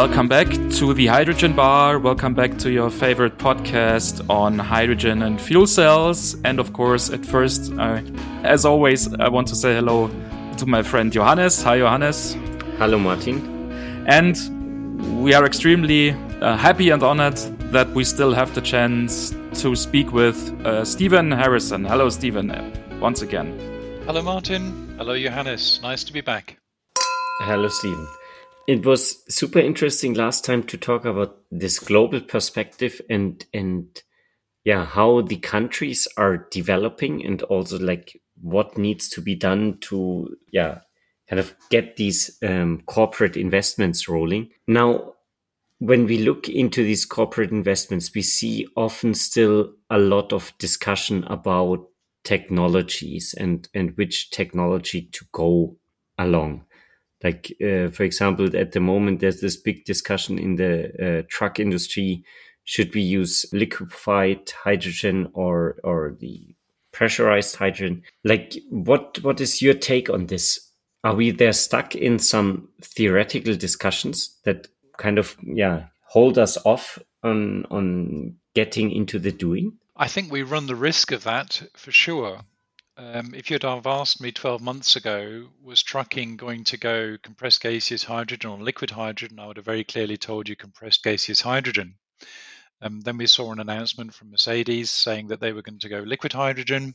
Welcome back to the Hydrogen Bar. Welcome back to your favorite podcast on hydrogen and fuel cells. And of course, at first, uh, as always, I want to say hello to my friend Johannes. Hi, Johannes. Hello, Martin. And we are extremely uh, happy and honored that we still have the chance to speak with uh, Stephen Harrison. Hello, Stephen, once again. Hello, Martin. Hello, Johannes. Nice to be back. Hello, Stephen. It was super interesting last time to talk about this global perspective and and yeah, how the countries are developing and also like what needs to be done to yeah kind of get these um, corporate investments rolling. Now, when we look into these corporate investments, we see often still a lot of discussion about technologies and and which technology to go along. Like uh, for example, at the moment, there's this big discussion in the uh, truck industry: should we use liquefied hydrogen or or the pressurized hydrogen? Like, what what is your take on this? Are we there stuck in some theoretical discussions that kind of yeah hold us off on on getting into the doing? I think we run the risk of that for sure. Um, if you'd have asked me 12 months ago, was trucking going to go compressed gaseous hydrogen or liquid hydrogen, I would have very clearly told you compressed gaseous hydrogen. Um, then we saw an announcement from Mercedes saying that they were going to go liquid hydrogen.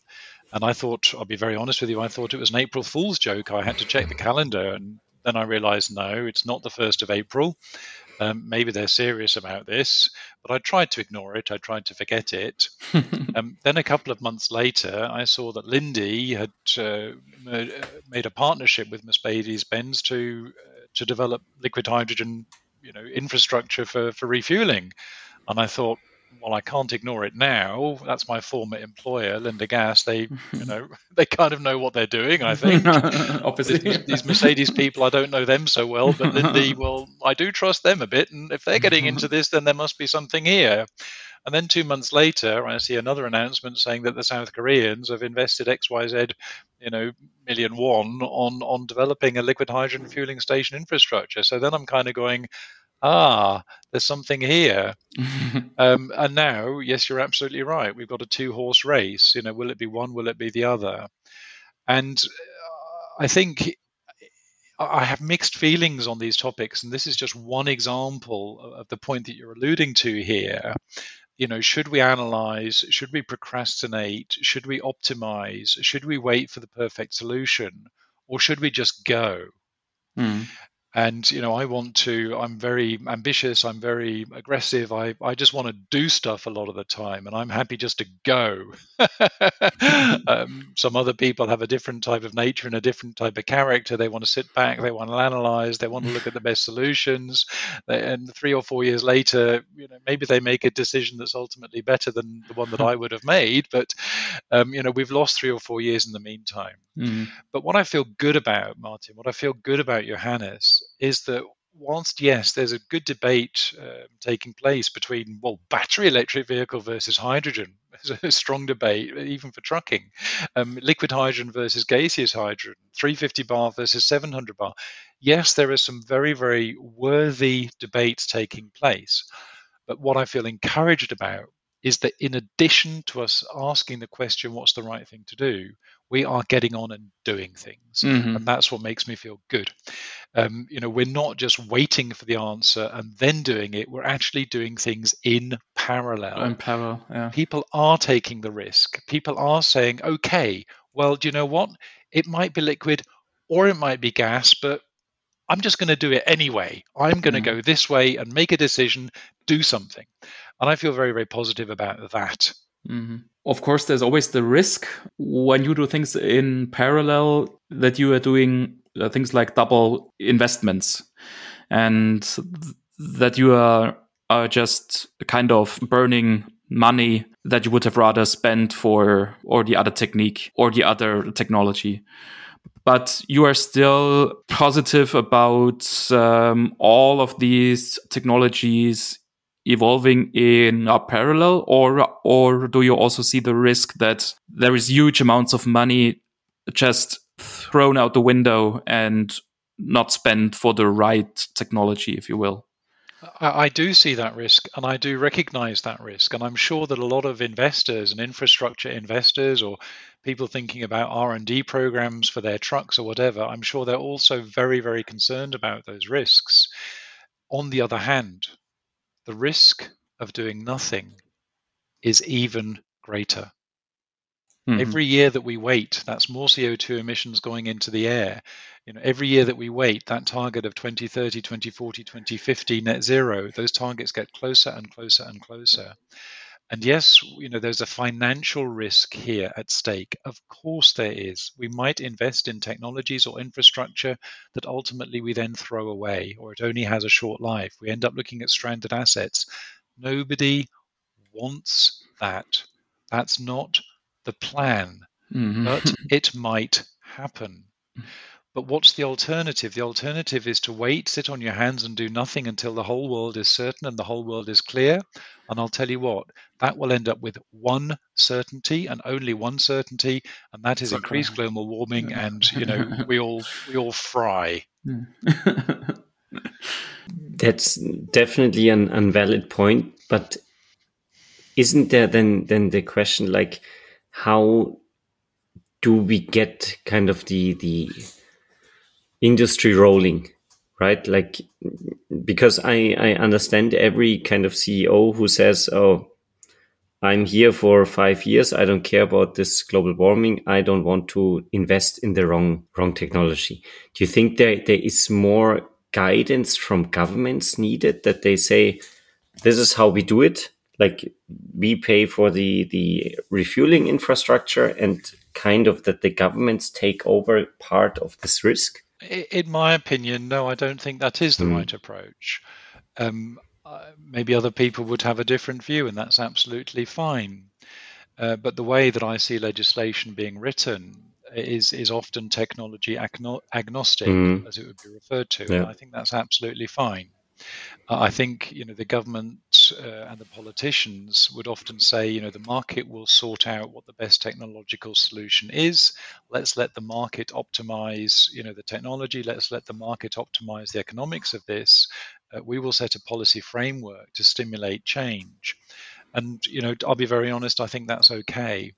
And I thought, I'll be very honest with you, I thought it was an April Fool's joke. I had to check the calendar. And then I realized, no, it's not the 1st of April. Um, maybe they're serious about this, but I tried to ignore it. I tried to forget it. um, then a couple of months later, I saw that Linde had uh, made a partnership with Mercedes-Benz to uh, to develop liquid hydrogen, you know, infrastructure for for refueling. And I thought, well, I can't ignore it now. That's my former employer, Linde Gas. They, you know, they kind of know what they're doing. I think. Obviously, these, these, Mercedes people, I don't know them so well, but Linde, well, I do trust them a bit. And if they're getting into mm-hmm. this, then there must be something here. And then two months later, I see another announcement saying that the South Koreans have invested X, Y, Z, you know, million won on on developing a liquid hydrogen fueling station infrastructure. So then I'm kind of going, ah, there's something here. um, and now, yes, you're absolutely right. We've got a two horse race. You know, will it be one? Will it be the other? And uh, I think I have mixed feelings on these topics, and this is just one example of the point that you're alluding to here. You know, should we analyze? Should we procrastinate? Should we optimize? Should we wait for the perfect solution? Or should we just go? Mm and you know i want to i'm very ambitious i'm very aggressive i, I just want to do stuff a lot of the time and i'm happy just to go. Um, some other people have a different type of nature and a different type of character. They want to sit back they want to analyze they want to look at the best solutions. And three or four years later you know maybe they make a decision that's ultimately better than the one that i would have made but um, you know we've lost three or four years in the meantime. Mm. but what i feel good about martin what i feel good about johannes is that whilst yes, there's a good debate uh, taking place between well, battery electric vehicle versus hydrogen. There's a strong debate even for trucking. Um, liquid hydrogen versus gaseous hydrogen, 350 bar versus 700 bar. Yes, there are some very very worthy debates taking place. But what I feel encouraged about is that in addition to us asking the question, what's the right thing to do, we are getting on and doing things. Mm-hmm. And that's what makes me feel good. Um, you know, we're not just waiting for the answer and then doing it, we're actually doing things in parallel. In parallel, yeah. People are taking the risk. People are saying, okay, well, do you know what? It might be liquid or it might be gas, but I'm just going to do it anyway. I'm going to mm-hmm. go this way and make a decision, do something. And I feel very, very positive about that. Mm-hmm. Of course, there's always the risk when you do things in parallel that you are doing uh, things like double investments and th- that you are, are just kind of burning money that you would have rather spent for or the other technique or the other technology. But you are still positive about um, all of these technologies evolving in a parallel or or do you also see the risk that there is huge amounts of money just thrown out the window and not spent for the right technology if you will I, do see that risk and I do recognize that risk. And I'm sure that a lot of investors and infrastructure investors or people thinking about R&D programs for their trucks or whatever, I'm sure they're also very, very concerned about those risks. On the other hand, the risk of doing nothing is even greater. Mm-hmm. Every year that we wait, that's more CO2 emissions going into the air. You know, every year that we wait, that target of 2030, 2040, 2050 net zero, those targets get closer and closer and closer. And yes, you know, there's a financial risk here at stake. Of course, there is. We might invest in technologies or infrastructure that ultimately we then throw away, or it only has a short life. We end up looking at stranded assets. Nobody wants that. That's not the plan, mm-hmm. but it might happen. But what's the alternative? The alternative is to wait, sit on your hands, and do nothing until the whole world is certain and the whole world is clear. And I'll tell you what, that will end up with one certainty and only one certainty, and that is increased global warming, and you know we all we all fry. That's definitely an unvalid point, but isn't there then then the question like how do we get kind of the the industry rolling right? Like because i i understand every kind of ceo who says oh i'm here for 5 years. I don't care about this global warming. I don't want to invest in the wrong wrong technology. Do you think there there is more guidance from governments needed that they say this is how we do it like we pay for the the refueling infrastructure and kind of that the governments take over part of this risk in my opinion no i don't think that is the mm. right approach um, uh, maybe other people would have a different view and that's absolutely fine uh, but the way that i see legislation being written is is often technology agno- agnostic mm. as it would be referred to yeah. and i think that's absolutely fine I think you know the government uh, and the politicians would often say, you know, the market will sort out what the best technological solution is. Let's let the market optimize, you know, the technology. Let's let the market optimize the economics of this. Uh, we will set a policy framework to stimulate change. And you know, I'll be very honest. I think that's okay.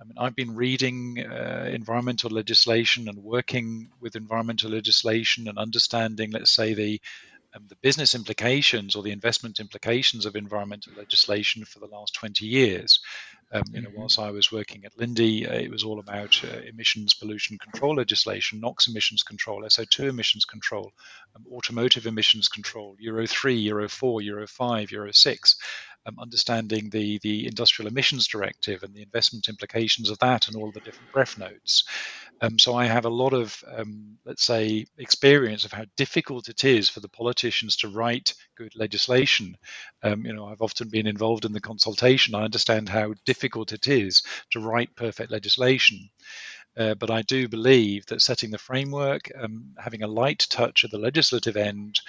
I mean, I've been reading uh, environmental legislation and working with environmental legislation and understanding, let's say, the um, the business implications or the investment implications of environmental legislation for the last 20 years. Um, you know, mm-hmm. whilst I was working at Linde, uh, it was all about uh, emissions pollution control legislation, NOx emissions control, SO2 emissions control, um, automotive emissions control, Euro 3, Euro 4, Euro 5, Euro 6 um, understanding the, the industrial emissions directive and the investment implications of that and all the different BREF notes. Um, so I have a lot of, um, let's say, experience of how difficult it is for the politicians to write good legislation. Um, you know, I've often been involved in the consultation. I understand how difficult it is to write perfect legislation. Uh, but I do believe that setting the framework, um, having a light touch at the legislative end,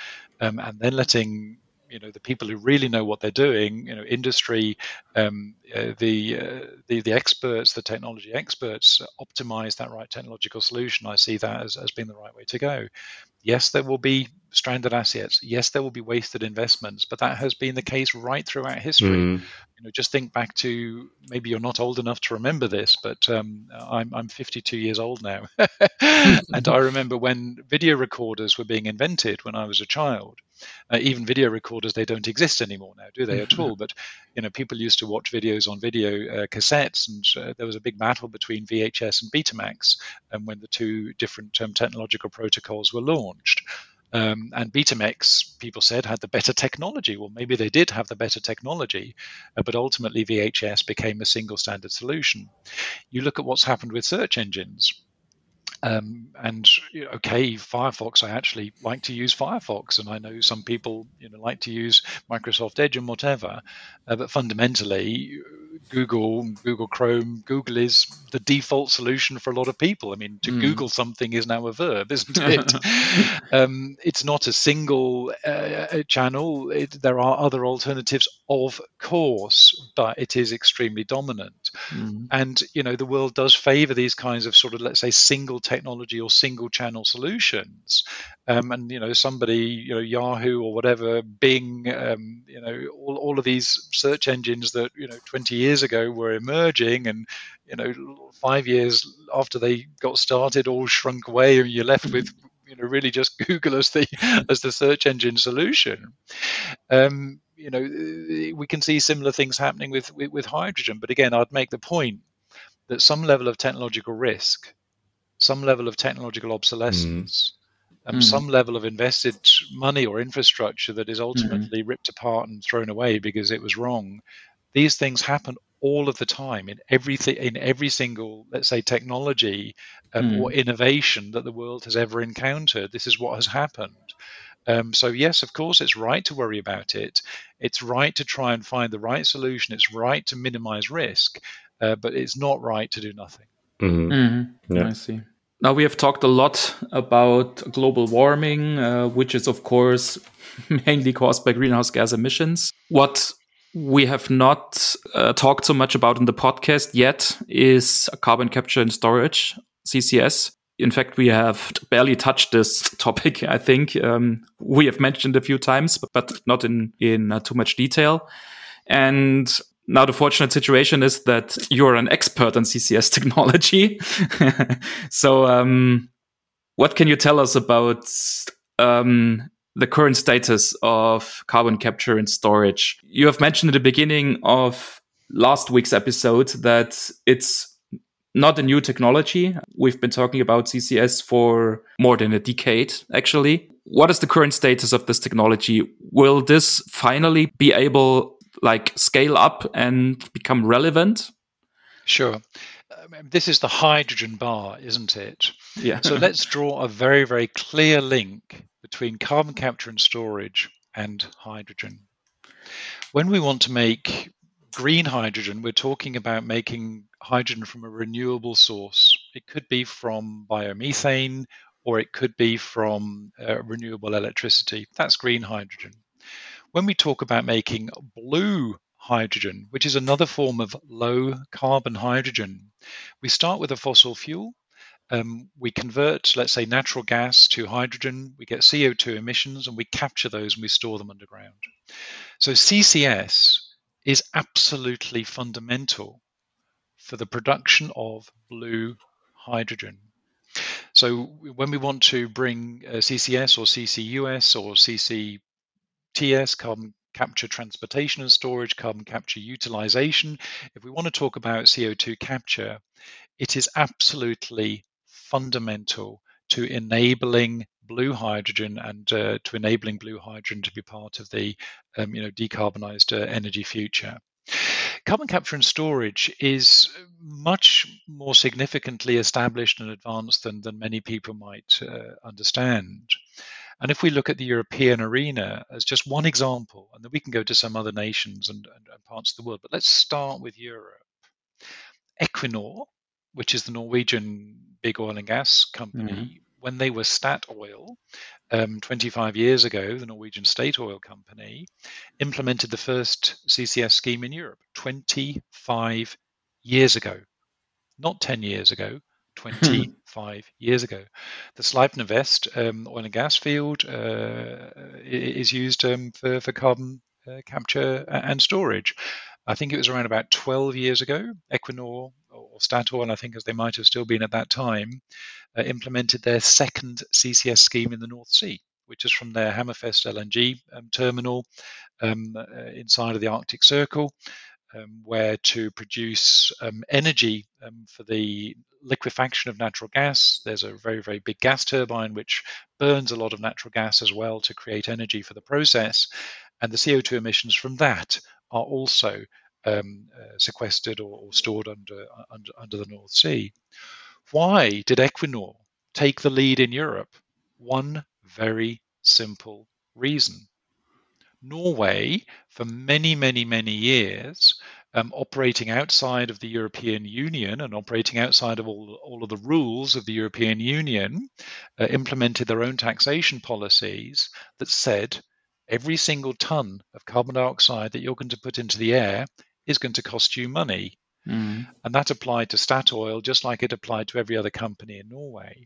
um, and then letting you know the people who really know what they're doing you know industry um, uh, the, uh, the the experts the technology experts optimize that right technological solution. I see that as, as being the right way to go. Yes there will be stranded assets yes there will be wasted investments but that has been the case right throughout history mm. you know just think back to maybe you're not old enough to remember this but um, I'm, I'm 52 years old now and i remember when video recorders were being invented when i was a child uh, even video recorders, they don't exist anymore now, do they at all? But you know, people used to watch videos on video uh, cassettes, and uh, there was a big battle between VHS and Betamax and when the two different um, technological protocols were launched. Um, and Betamax, people said, had the better technology. Well, maybe they did have the better technology, uh, but ultimately VHS became a single standard solution. You look at what's happened with search engines. Um, and okay, Firefox, I actually like to use Firefox, and I know some people you know like to use Microsoft Edge and whatever. Uh, but fundamentally, Google, Google Chrome, Google is the default solution for a lot of people. I mean, to mm. Google something is now a verb, isn't it? um, it's not a single uh, channel. It, there are other alternatives, Of course, but it is extremely dominant. Mm. And, you know, the world does favor these kinds of sort of, let's say, single technology or single channel solutions. Um, and, you know, somebody, you know, Yahoo or whatever, Bing, um, you know, all, all of these search engines that, you know, 20 years ago were emerging and, you know, five years after they got started, all shrunk away and you're left with you know really just Google as the as the search engine solution. Um, you know, we can see similar things happening with, with, with hydrogen. But again, I'd make the point that some level of technological risk, some level of technological obsolescence, mm. And mm. some level of invested money or infrastructure that is mm-hmm. ultimately mm. ripped apart and thrown away because it was wrong. These things happen all of the time in everything in every single let's say technology um, mm. or innovation that the world has ever encountered this is what has happened um, so yes of course it's right to worry about it it's right to try and find the right solution it's right to minimize risk uh, but it's not right to do nothing mm-hmm. Mm-hmm. Yeah. i see now we have talked a lot about global warming uh, which is of course mainly caused by greenhouse gas emissions what we have not uh, talked so much about in the podcast yet is carbon capture and storage, CCS. In fact, we have barely touched this topic. I think um, we have mentioned a few times, but, not in in uh, too much detail. And now the fortunate situation is that you're an expert on CCS technology. so, um, what can you tell us about um, the current status of carbon capture and storage. You have mentioned at the beginning of last week's episode that it's not a new technology. We've been talking about CCS for more than a decade, actually. What is the current status of this technology? Will this finally be able like scale up and become relevant? Sure. Um, this is the hydrogen bar, isn't it? Yeah. so let's draw a very, very clear link between carbon capture and storage and hydrogen. When we want to make green hydrogen, we're talking about making hydrogen from a renewable source. It could be from biomethane or it could be from uh, renewable electricity. That's green hydrogen. When we talk about making blue hydrogen, which is another form of low carbon hydrogen, we start with a fossil fuel um, we convert, let's say, natural gas to hydrogen, we get CO2 emissions, and we capture those and we store them underground. So CCS is absolutely fundamental for the production of blue hydrogen. So when we want to bring uh, CCS or CCUS or CCTS, carbon capture transportation and storage, carbon capture utilization, if we want to talk about CO2 capture, it is absolutely fundamental to enabling blue hydrogen and uh, to enabling blue hydrogen to be part of the um, you know decarbonized uh, energy future. Carbon capture and storage is much more significantly established and advanced than, than many people might uh, understand. And if we look at the European arena as just one example, and then we can go to some other nations and, and, and parts of the world, but let's start with Europe. Equinor, which is the Norwegian big oil and gas company, mm-hmm. when they were Statoil um, 25 years ago, the Norwegian state oil company implemented the first CCS scheme in Europe 25 years ago, not 10 years ago. 25 years ago. The Sleipner Vest um, oil and gas field uh, is used um, for, for carbon uh, capture and storage. I think it was around about 12 years ago. Equinor or Statoil, I think as they might have still been at that time, uh, implemented their second CCS scheme in the North Sea, which is from their Hammerfest LNG um, terminal um, uh, inside of the Arctic Circle, where to produce um, energy um, for the liquefaction of natural gas. There's a very, very big gas turbine which burns a lot of natural gas as well to create energy for the process. And the CO2 emissions from that are also um, uh, sequestered or, or stored under, under, under the North Sea. Why did Equinor take the lead in Europe? One very simple reason. Norway, for many, many, many years, um, operating outside of the European Union and operating outside of all, all of the rules of the European Union, uh, implemented their own taxation policies that said every single ton of carbon dioxide that you're going to put into the air is going to cost you money. Mm. And that applied to Statoil just like it applied to every other company in Norway.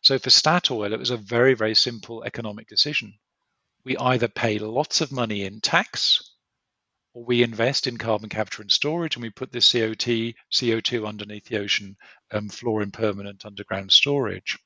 So for Statoil, it was a very, very simple economic decision. We either pay lots of money in tax or we invest in carbon capture and storage and we put this CO2, CO2 underneath the ocean um, floor in permanent underground storage.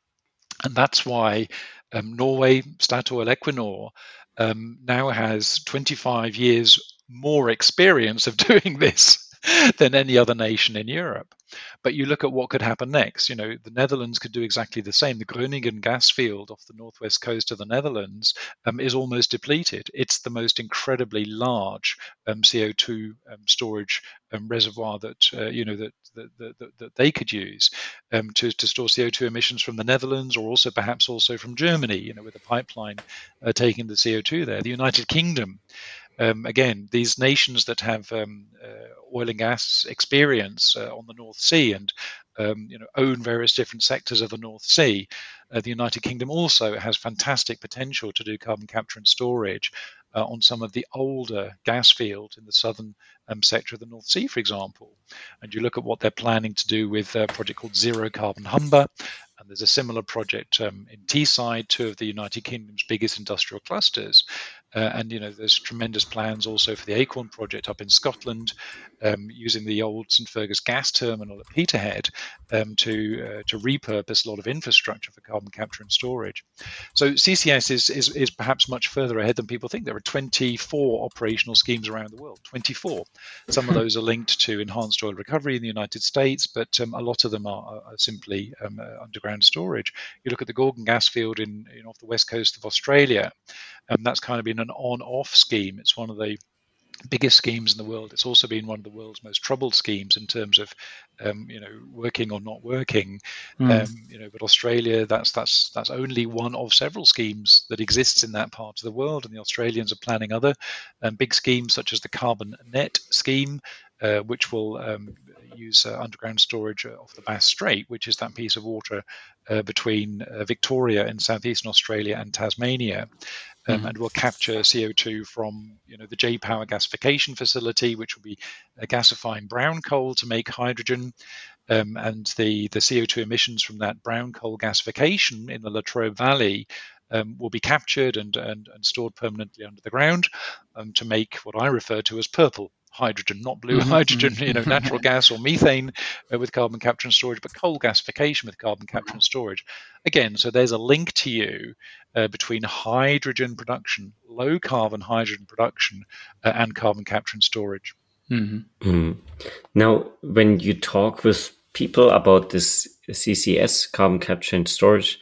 And that's why um, Norway, Statoil, Equinor um, now has 25 years more experience of doing this than any other nation in Europe. But you look at what could happen next. You know, the Netherlands could do exactly the same. The Groningen gas field off the northwest coast of the Netherlands um, is almost depleted. It's the most incredibly large um, CO2 um, storage um, reservoir that uh, you know that that, that, that they could use um, to, to store CO2 emissions from the Netherlands or also perhaps also from Germany. You know, with a pipeline uh, taking the CO2 there. The United Kingdom um, again, these nations that have um, uh, oil and gas experience uh, on the North Sea and um, you know own various different sectors of the North Sea. Uh, the United Kingdom also has fantastic potential to do carbon capture and storage uh, on some of the older gas fields in the southern um, sector of the North Sea, for example. And you look at what they're planning to do with a project called Zero Carbon Humber, and there's a similar project um, in Teesside, two of the United Kingdom's biggest industrial clusters. Uh, and you know, there's tremendous plans also for the Acorn project up in Scotland, um, using the old St Fergus gas terminal at Peterhead um, to uh, to repurpose a lot of infrastructure for carbon capture and storage. So CCS is, is is perhaps much further ahead than people think. There are 24 operational schemes around the world. 24. Some of those are linked to enhanced oil recovery in the United States, but um, a lot of them are, are simply um, uh, underground storage. You look at the Gorgon gas field in, in off the west coast of Australia. Um, that's kind of been an on-off scheme. It's one of the biggest schemes in the world. It's also been one of the world's most troubled schemes in terms of, um, you know, working or not working. Mm. Um, you know, but Australia, that's that's that's only one of several schemes that exists in that part of the world, and the Australians are planning other um, big schemes such as the Carbon Net scheme, uh, which will um, use uh, underground storage uh, off the Bass Strait, which is that piece of water uh, between uh, Victoria in southeastern Australia and Tasmania. Um, mm-hmm. and will capture CO2 from you know the J Power gasification facility, which will be gasifying brown coal to make hydrogen, um, and the the CO2 emissions from that brown coal gasification in the Latrobe Valley um, will be captured and, and, and stored permanently under the ground um, to make what I refer to as purple hydrogen, not blue mm-hmm. hydrogen, you know, natural gas or methane uh, with carbon capture and storage, but coal gasification with carbon capture and storage. Again, so there's a link to you uh, between hydrogen production, low carbon hydrogen production, uh, and carbon capture and storage. Mm-hmm. Mm. Now, when you talk with people about this CCS, carbon capture and storage,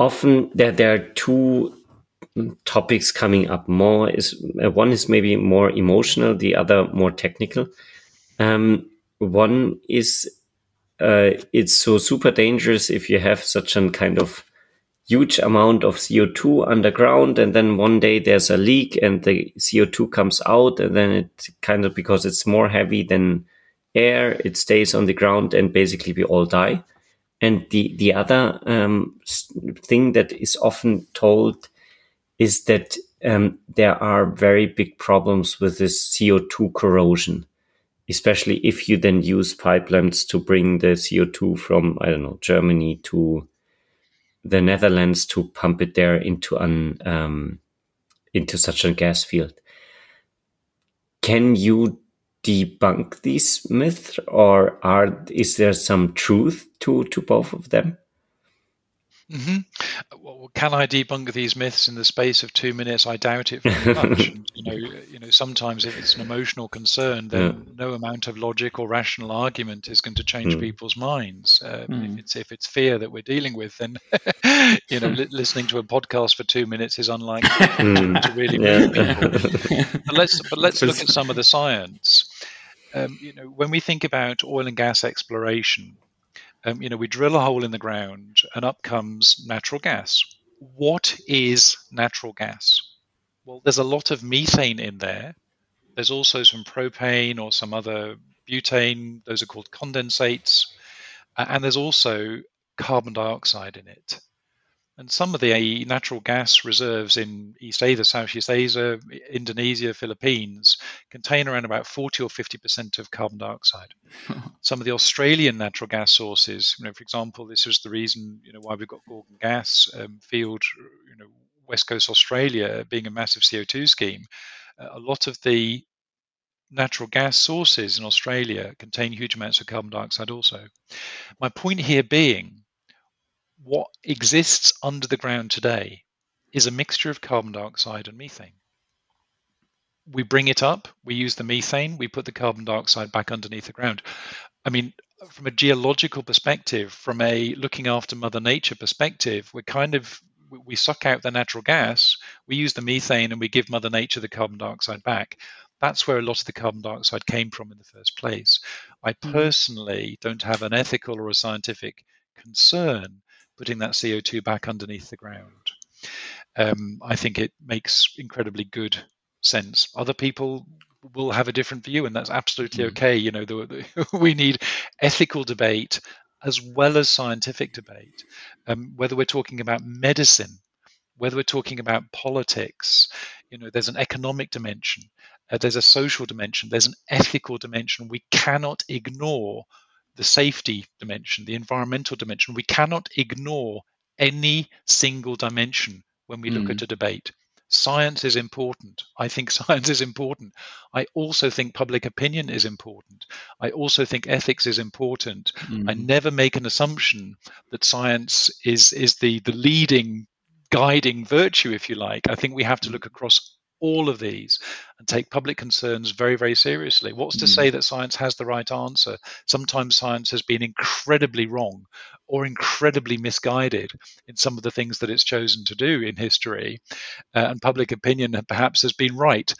often there, there are two topics coming up more is uh, one is maybe more emotional the other more technical. Um, one is uh, it's so super dangerous if you have such a kind of huge amount of CO2 underground and then one day there's a leak and the CO2 comes out and then it kind of because it's more heavy than air it stays on the ground and basically we all die. And the the other um, thing that is often told is that um, there are very big problems with this CO2 corrosion, especially if you then use pipelines to bring the CO2 from, I don't know, Germany to the Netherlands to pump it there into an um, into such a gas field. Can you debunk these myths, or are is there some truth to to both of them? Mm-hmm. Well, can I debunk these myths in the space of two minutes? I doubt it very much. you know, you know, sometimes if it's an emotional concern, then yeah. no amount of logic or rational argument is going to change mm. people's minds. Uh, mm. If it's if it's fear that we're dealing with, then you know, li- listening to a podcast for two minutes is unlikely mm. to really move people. but let's but let's look at some of the science. Um, you know, when we think about oil and gas exploration, um, you know, we drill a hole in the ground and up comes natural gas. What is natural gas? Well, there's a lot of methane in there. There's also some propane or some other butane. Those are called condensates. and there's also carbon dioxide in it. And some of the natural gas reserves in East Asia, Southeast Asia, Indonesia, Philippines contain around about 40 or 50% of carbon dioxide. some of the Australian natural gas sources, you know, for example, this was the reason, you know, why we've got Gorgon gas um, field, you know, West Coast Australia being a massive CO2 scheme. Uh, a lot of the natural gas sources in Australia contain huge amounts of carbon dioxide also. My point here being what exists under the ground today is a mixture of carbon dioxide and methane. We bring it up, we use the methane, we put the carbon dioxide back underneath the ground. I mean, from a geological perspective, from a looking after Mother Nature perspective, we're kind of we suck out the natural gas, we use the methane, and we give Mother Nature the carbon dioxide back. That's where a lot of the carbon dioxide came from in the first place. I hmm. personally don't have an ethical or a scientific concern putting that CO2 back underneath the ground. Um, I think it makes incredibly good sense. Other people will have a different view, and that's absolutely mm. okay. You know, the, the, we need ethical debate as well as scientific debate. Um, whether we're talking about medicine, whether we're talking about politics, you know, there's an economic dimension, uh, there's a social dimension, there's an ethical dimension. We cannot ignore the safety dimension, the environmental dimension. We cannot ignore any single dimension when we look mm. at a debate. Science is important. I think science is important. I also think public opinion is important. I also think ethics is important. Mm. I never make an assumption that science is is the the leading guiding virtue, if you like. I think we have to look across all of these and take public concerns very, very seriously. What's to say mm. that science has the right answer? Sometimes science has been incredibly wrong or incredibly misguided in some of the things that it's chosen to do in history, uh, and public opinion perhaps has been right.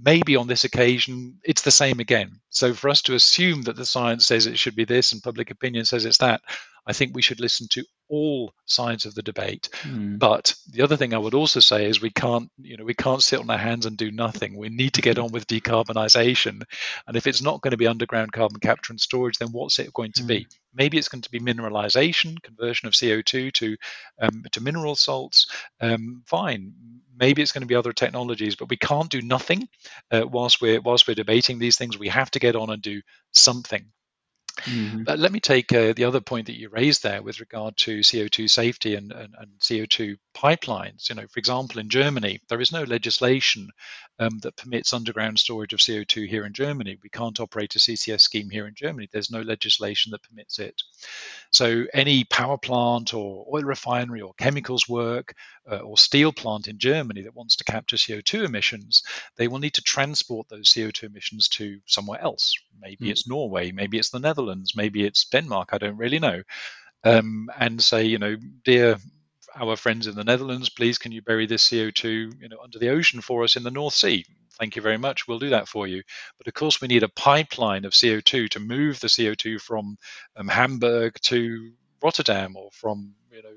Maybe on this occasion it's the same again. So for us to assume that the science says it should be this and public opinion says it's that, I think we should listen to all sides of the debate. Mm. But the other thing I would also say is we can't, you know, we can't sit on our hands and do nothing. We need to get on with decarbonisation. And if it's not going to be underground carbon capture and storage, then what's it going to mm. be? Maybe it's going to be mineralisation, conversion of CO2 to um, to mineral salts. Um, fine. Maybe it's going to be other technologies, but we can't do nothing uh, whilst we're whilst we're debating these things. We have to get on and do something. Mm-hmm. But let me take uh, the other point that you raised there with regard to CO2 safety and, and, and, CO2 pipelines. You know, for example, in Germany, there is no legislation um, that permits underground storage of CO2 here in Germany. We can't operate a CCS scheme here in Germany. There's no legislation that permits it. So any power plant or oil refinery or chemicals work uh, or steel plant in Germany that wants to capture CO2 emissions, they will need to transport those CO2 emissions to somewhere else. Maybe mm. it's Norway, maybe it's the Netherlands, maybe it's Denmark. I don't really know. Um, and say, you know, dear our friends in the Netherlands, please can you bury this CO2 you know, under the ocean for us in the North Sea? Thank you very much. We'll do that for you. But of course, we need a pipeline of CO2 to move the CO2 from um, Hamburg to Rotterdam or from you know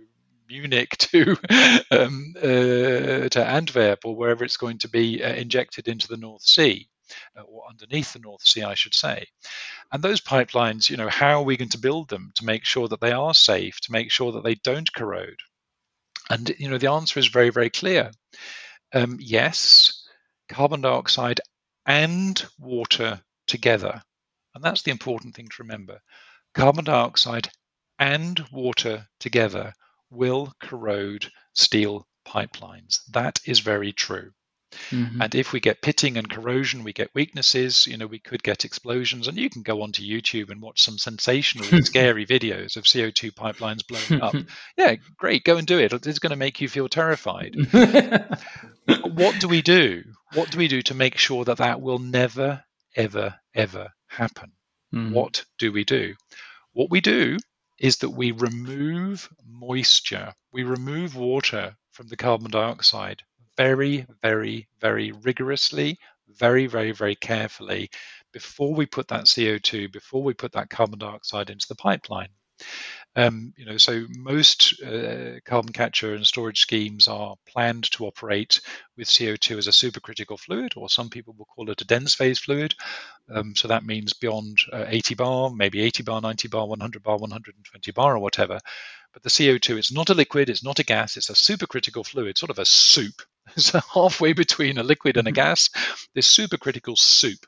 Munich to um, uh, to Antwerp or wherever it's going to be uh, injected into the North Sea. Uh, or underneath the North Sea, I should say. And those pipelines, you know, how are we going to build them to make sure that they are safe, to make sure that they don't corrode? And you know, the answer is very, very clear. Um, yes, carbon dioxide and water together, and that's the important thing to remember. Carbon dioxide and water together will corrode steel pipelines. That is very true. Mm-hmm. And if we get pitting and corrosion, we get weaknesses, you know, we could get explosions. And you can go onto YouTube and watch some sensational scary videos of CO2 pipelines blowing up. yeah, great, go and do it. It's going to make you feel terrified. what do we do? What do we do to make sure that that will never, ever, ever happen? Mm. What do we do? What we do is that we remove moisture, we remove water from the carbon dioxide very, very, very rigorously, very, very, very carefully before we put that CO2, before we put that carbon dioxide into the pipeline. Um, you know, so most uh, carbon capture and storage schemes are planned to operate with CO2 as a supercritical fluid, or some people will call it a dense phase fluid. Um, so that means beyond uh, 80 bar, maybe 80 bar, 90 bar, 100 bar, 120 bar, or whatever. But the CO2 is not a liquid, it's not a gas, it's a supercritical fluid, sort of a soup. So halfway between a liquid and a gas, this supercritical soup.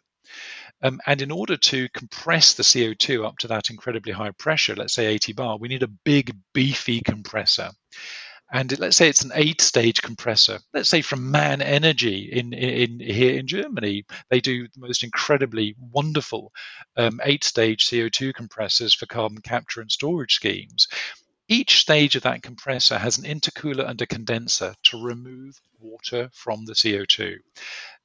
Um, and in order to compress the CO2 up to that incredibly high pressure, let's say 80 bar, we need a big, beefy compressor. And let's say it's an eight-stage compressor. Let's say from MAN Energy in, in, in here in Germany, they do the most incredibly wonderful um, eight-stage CO2 compressors for carbon capture and storage schemes. Each stage of that compressor has an intercooler and a condenser to remove water from the CO2.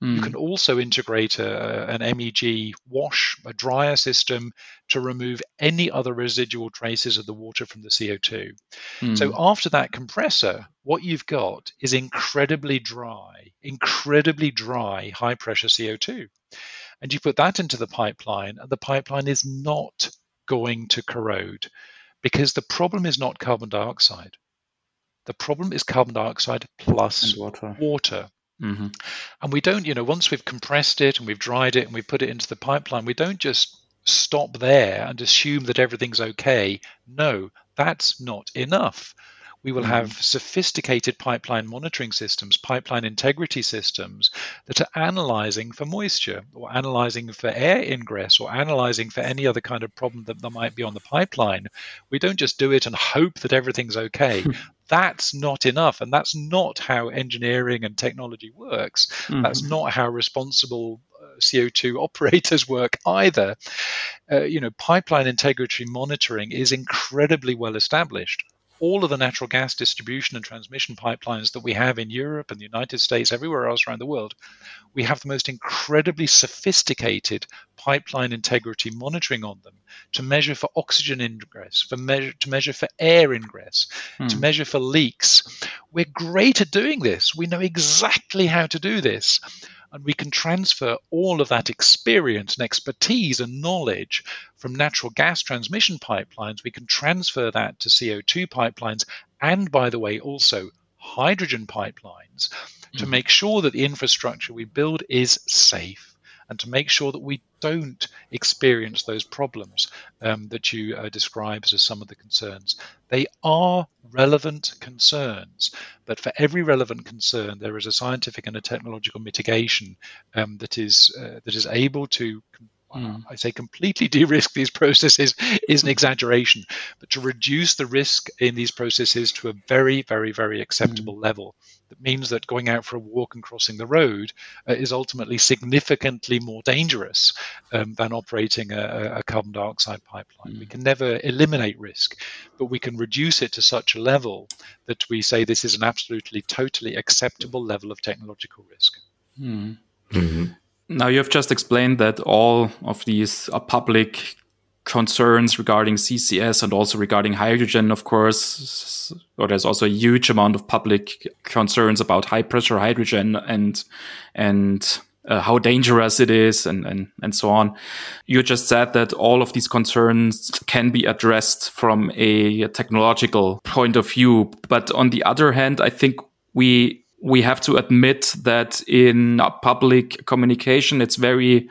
Mm. You can also integrate a, an MEG wash, a dryer system to remove any other residual traces of the water from the CO2. Mm. So after that compressor, what you've got is incredibly dry, incredibly dry high pressure CO2. And you put that into the pipeline, and the pipeline is not going to corrode because the problem is not carbon dioxide. The problem is carbon dioxide plus and water. water. Mm-hmm. And we don't, you know, once we've compressed it and we've dried it and we've put it into the pipeline, we don't just stop there and assume that everything's okay. No, that's not enough. We will have sophisticated pipeline monitoring systems, pipeline integrity systems that are analyzing for moisture or analyzing for air ingress or analyzing for any other kind of problem that there might be on the pipeline. We don't just do it and hope that everything's okay. that's not enough. And that's not how engineering and technology works. Mm-hmm. That's not how responsible uh, CO2 operators work either. Uh, you know, pipeline integrity monitoring is incredibly well established all of the natural gas distribution and transmission pipelines that we have in Europe and the United States, everywhere else around the world, we have the most incredibly sophisticated pipeline integrity monitoring on them to measure for oxygen ingress, for measure to measure for air ingress, hmm. to measure for leaks. We're great at doing this. We know exactly how to do this and we can transfer all of that experience and expertise and knowledge from natural gas transmission pipelines. We can transfer that to CO2 pipelines and, by the way, also hydrogen pipelines mm-hmm. to make sure that the infrastructure we build is safe and to make sure that we don't experience those problems um, that you uh, describe as some of the concerns. They are relevant concerns, but for every relevant concern, there is a scientific and a technological mitigation um, that is uh, that is able to Mm. I say completely de-risk these processes is an exaggeration, but to reduce the risk in these processes to a very, very, very acceptable mm. level. That means that going out for a walk and crossing the road uh, is ultimately significantly more dangerous um, than operating a, a, carbon dioxide pipeline. Mm. We can never eliminate risk, but we can reduce it to such a level that we say this is an absolutely, totally acceptable level of technological risk. Mm. Mm-hmm. Now, you have just explained that all of these are public concerns regarding CCS and also regarding hydrogen, of course. Or there's also a huge amount of public concerns about high pressure hydrogen and and uh, how dangerous it is and, and and so on. You just said that all of these concerns can be addressed from a technological point of view, but on the other hand, I think we we have to admit that in public communication, it's very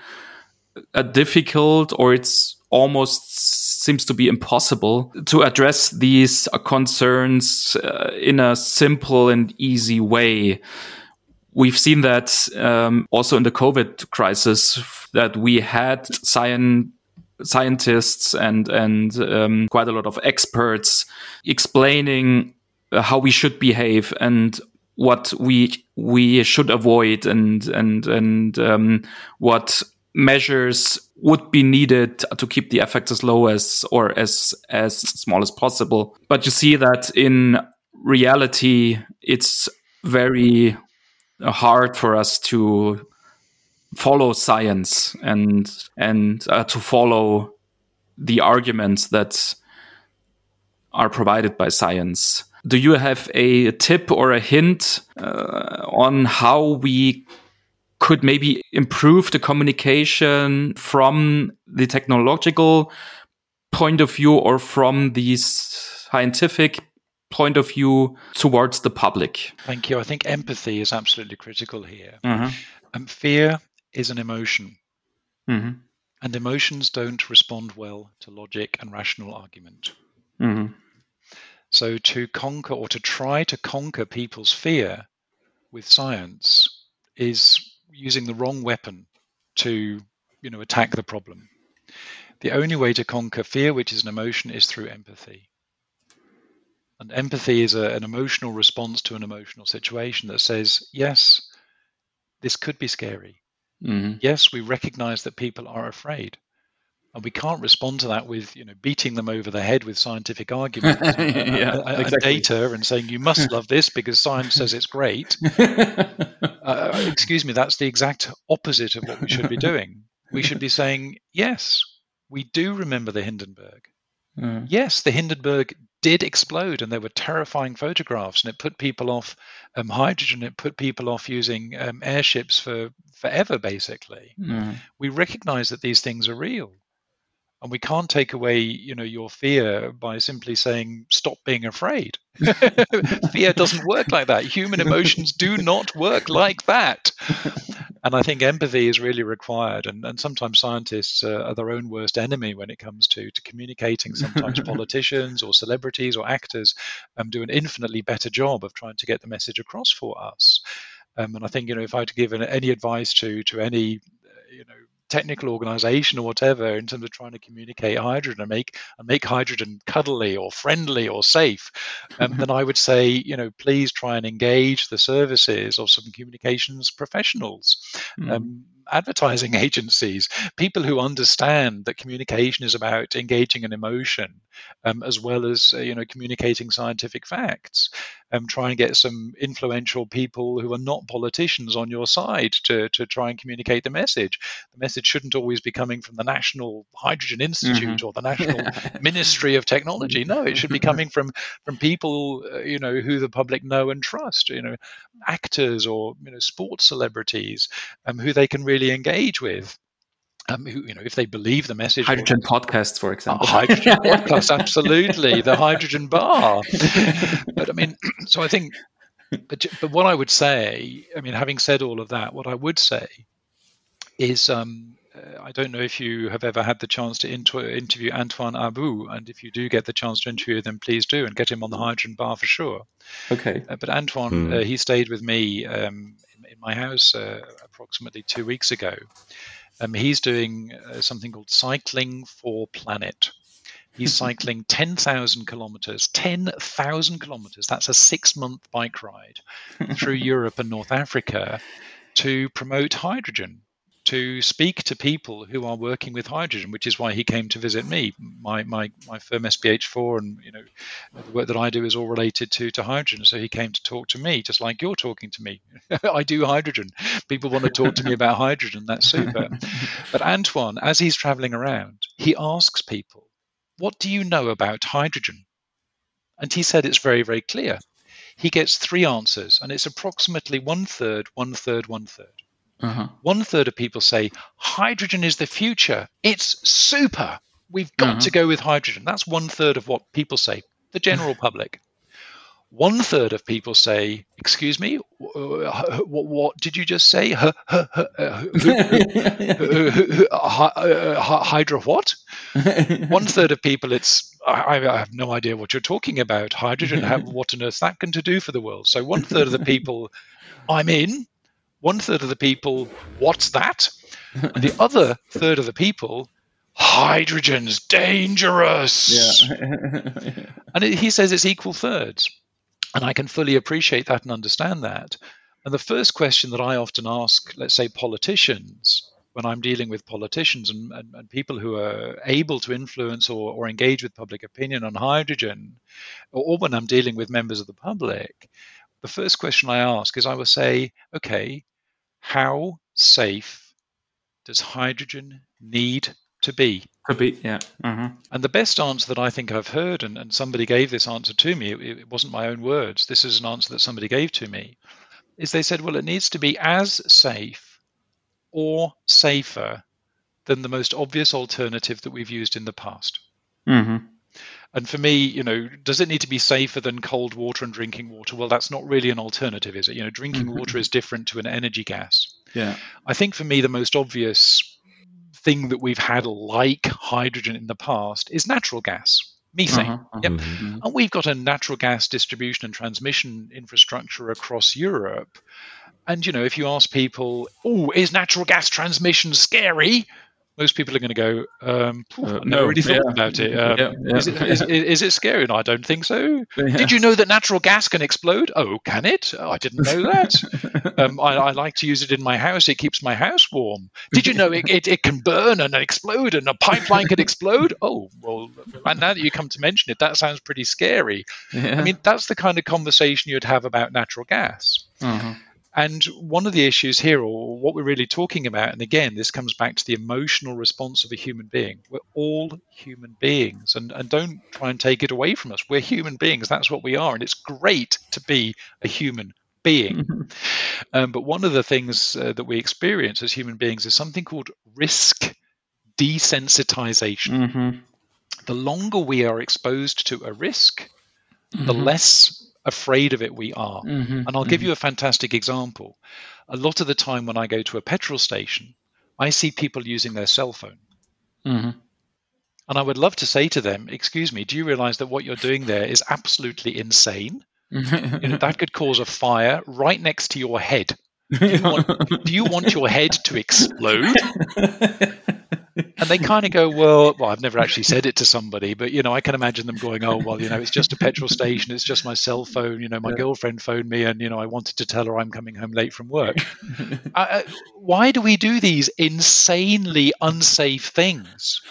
uh, difficult or it's almost seems to be impossible to address these concerns uh, in a simple and easy way. We've seen that um, also in the COVID crisis that we had science scientists and and um, quite a lot of experts explaining how we should behave and what we we should avoid and and and um, what measures would be needed to keep the effects as low as or as as small as possible. But you see that in reality, it's very hard for us to follow science and and uh, to follow the arguments that are provided by science. Do you have a tip or a hint uh, on how we could maybe improve the communication from the technological point of view or from the scientific point of view towards the public? Thank you. I think empathy is absolutely critical here. Mm-hmm. Um, fear is an emotion. Mm-hmm. And emotions don't respond well to logic and rational argument. Mm-hmm. So to conquer or to try to conquer people's fear with science is using the wrong weapon to, you know, attack the problem. The only way to conquer fear, which is an emotion, is through empathy. And empathy is a, an emotional response to an emotional situation that says, yes, this could be scary. Mm-hmm. Yes, we recognize that people are afraid. And we can't respond to that with, you know, beating them over the head with scientific arguments yeah, and, and, exactly. data and saying you must love this because science says it's great. uh, excuse me, that's the exact opposite of what we should be doing. We should be saying, yes, we do remember the Hindenburg. Mm. Yes, the Hindenburg did explode, and there were terrifying photographs, and it put people off um, hydrogen. It put people off using um, airships for forever, basically. Mm. We recognize that these things are real and we can't take away you know your fear by simply saying stop being afraid. Fear doesn't work like that. Human emotions do not work like that. And i think empathy is really required. And, and sometimes scientists uh, are their own worst enemy when it comes to, to communicating. Sometimes politicians or celebrities or actors um, do an infinitely better job of trying to get the message across for us. Um, and i think you know if i had to give any advice to to any uh, you know technical organization or whatever in terms of trying to communicate hydrogen and make and make hydrogen cuddly or friendly or safe, um, then I would say, you know, please try and engage the services of some communications professionals. Mm. Um, advertising agencies, people who understand that communication is about engaging an emotion um, as well as uh, you know communicating scientific facts. Um, try and get some influential people who are not politicians on your side to, to try and communicate the message. The message shouldn't always be coming from the National Hydrogen Institute mm-hmm. or the National Ministry of Technology. No, it should be coming from from people uh, you know who the public know and trust. You know, actors or you know sports celebrities um, who they can really really engage with. Um, who, you know, if they believe the message. Hydrogen or, podcasts, for example. Hydrogen podcasts, absolutely. The hydrogen bar. but I mean, so I think, but, but what I would say, I mean, having said all of that, what I would say is, um, I don't know if you have ever had the chance to inter- interview Antoine Abou, and if you do get the chance to interview him, please do, and get him on the hydrogen bar for sure. Okay. Uh, but Antoine, mm. he stayed with me um, in my house uh, approximately two weeks ago. Um, he's doing uh, something called Cycling for Planet. He's cycling 10,000 kilometers, 10,000 kilometers. That's a six month bike ride through Europe and North Africa to promote hydrogen to speak to people who are working with hydrogen, which is why he came to visit me. My my my firm SBH4 and you know the work that I do is all related to to hydrogen. So he came to talk to me, just like you're talking to me. I do hydrogen. People want to talk to me about hydrogen. That's super. but Antoine, as he's traveling around, he asks people, "What do you know about hydrogen?" And he said it's very very clear. He gets three answers, and it's approximately one third, one third, one third. Uh-huh. One third of people say hydrogen is the future. It's super. We've got uh-huh. to go with hydrogen. That's one third of what people say, the general public. One third of people say, "Excuse me, what, what did you just say? Hydra what?" One third of people, it's I, I, have no idea what you're talking about. Hydrogen, what on earth that going to do for the world? So one third of the people, I'm in one third of the people, what's that? And the other third of the people, hydrogen's dangerous. Yeah. and it, he says it's equal thirds. And I can fully appreciate that and understand that. And the first question that I often ask, let's say politicians, when I'm dealing with politicians and, and, and people who are able to influence or, or, engage with public opinion on hydrogen, or, or when I'm dealing with members of the public, the first question I ask is I will say, okay, how safe does hydrogen need to be? To be, yeah. Uh-huh. And the best answer that I think I've heard, and, and somebody gave this answer to me, it, it wasn't my own words, this is an answer that somebody gave to me, is they said, well, it needs to be as safe or safer than the most obvious alternative that we've used in the past. Mm-hmm. And for me, you know, does it need to be safer than cold water and drinking water? Well, that's not really an alternative, is it? You know, drinking mm-hmm. water is different to an energy gas. Yeah. I think for me, the most obvious thing that we've had like hydrogen in the past is natural gas. methane. Uh-huh, Yep. Mhm. And we've got a natural gas distribution and transmission infrastructure across Europe. And, you know, if you ask people, oh, is natural gas transmission scary? Most people are going to go, um, Uh, no, really thought yeah. about it. Um, Yeah, yeah. Is, it, is, is it scary? And I don't think so. Did you know that natural gas can explode? Oh, can it? Oh, I didn't know that. um, I, I like to use it in my house. It keeps my house warm. Did you know it, it, it can burn and explode and a pipeline can explode? Oh, well, and now that you come to mention it, that sounds pretty scary. I mean, that's the kind of conversation you'd have about natural gas. Uh-huh. And one of the issues here, or what we're really talking about, and again, this comes back to the emotional response of a human being. We're all human beings, and, and don't try and take it away from us. We're human beings. That's what we are. And it's great to be a human being. Um, but one of the things uh, that we experience as human beings is something called risk desensitization. Mhm. The longer we are exposed to a risk, the Mhm. less afraid of it we are. Mhm. And I'll give you a fantastic example. A lot of the time when I go to a petrol station, I see people using their cell phone. Mhm. And I would love to say to them, Excuse me, do you realize that what you're doing there is absolutely insane? You know, that could cause a fire right next to your head. Do you want, do you want your head to explode? And they kind of go, well, well, I've never actually said it to somebody, but you know, I can imagine them going, oh, well, you know, it's just a petrol station, it's just my cell phone. You know, my Yeah. girlfriend phoned me, and you know, I wanted to tell her I'm coming home late from work. uh, uh, why do we do these insanely unsafe things?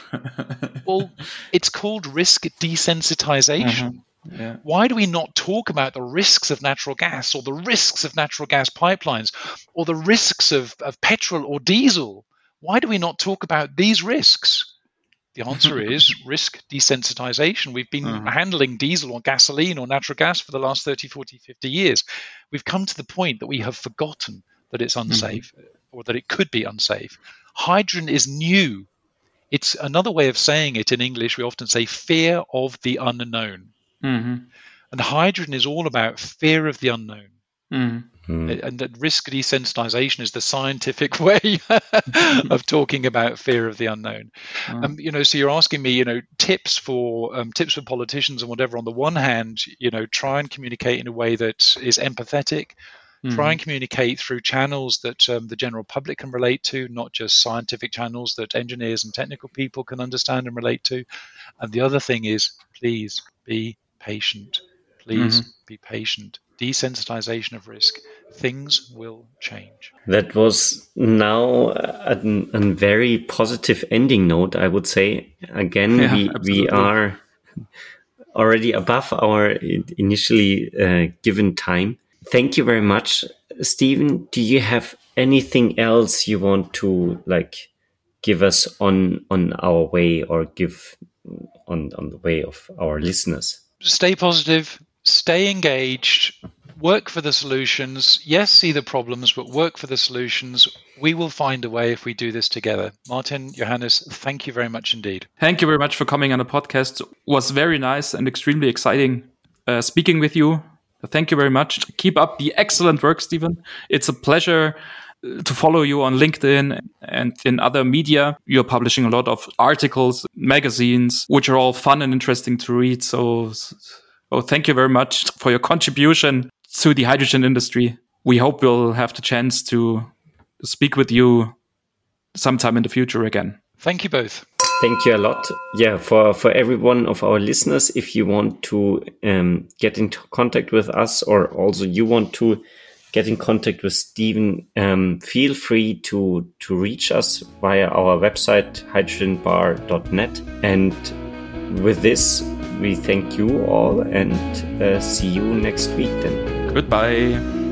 Well, it's called risk desensitization. yeah. Why do we not talk about the risks of natural gas or the risks of natural gas pipelines or the risks of, of petrol or diesel? Why do we not talk about these risks? The answer is risk desensitization. We've been Mhm. handling diesel or gasoline or natural gas for the last 30, 40, 50 years. We've come to the point that we have forgotten that it's unsafe or that it could be unsafe. Hydrogen is new. It's another way of saying it in English. We often say fear of the unknown. Mhm. And hydrogen is all about fear of the unknown. Mm. And that risk desensitization is the scientific way of talking about fear of the unknown. Mm. Um, you know, so you're asking me, you know, tips for um, tips for politicians and whatever. On the one hand, you know, try and communicate in a way that is empathetic. Try and communicate through channels that um, the general public can relate to, not just scientific channels that engineers and technical people can understand and relate to. And the other thing is, please be patient. Please be patient. Desensitization of risk. Things will change. That was now a, a very positive ending note, I would say. Again, Yeah, we, we are already above our initially uh, given time. Thank you very much, Stephen. Do you have anything else you want to like give us on on our way or give on on the way of our listeners? stay positive, stay engaged, work for the solutions. Yes, see the problems, but work for the solutions. We will find a way if we do this together. Martin, Johannes, thank you very much indeed. Thank you very much for coming on the podcast. It was very nice and extremely exciting uh, speaking with you. Thank you very much. Keep up the excellent work, Stephen. It's a pleasure uh, to follow you on LinkedIn and in other media. You're publishing a lot of articles, magazines, which are all fun and interesting to read. So, so thank you very much for your contribution to the hydrogen industry. We hope we'll have the chance to speak with you sometime in the future again. Thank you both. Thank you a lot. Yeah, for for every one of our listeners, if you want to um, get into contact with us, or also you want to get in contact with Stephen, um, feel free to to reach us via our website hydrogenbar.net. And with this, we thank you all and uh, see you next week. Then. Goodbye.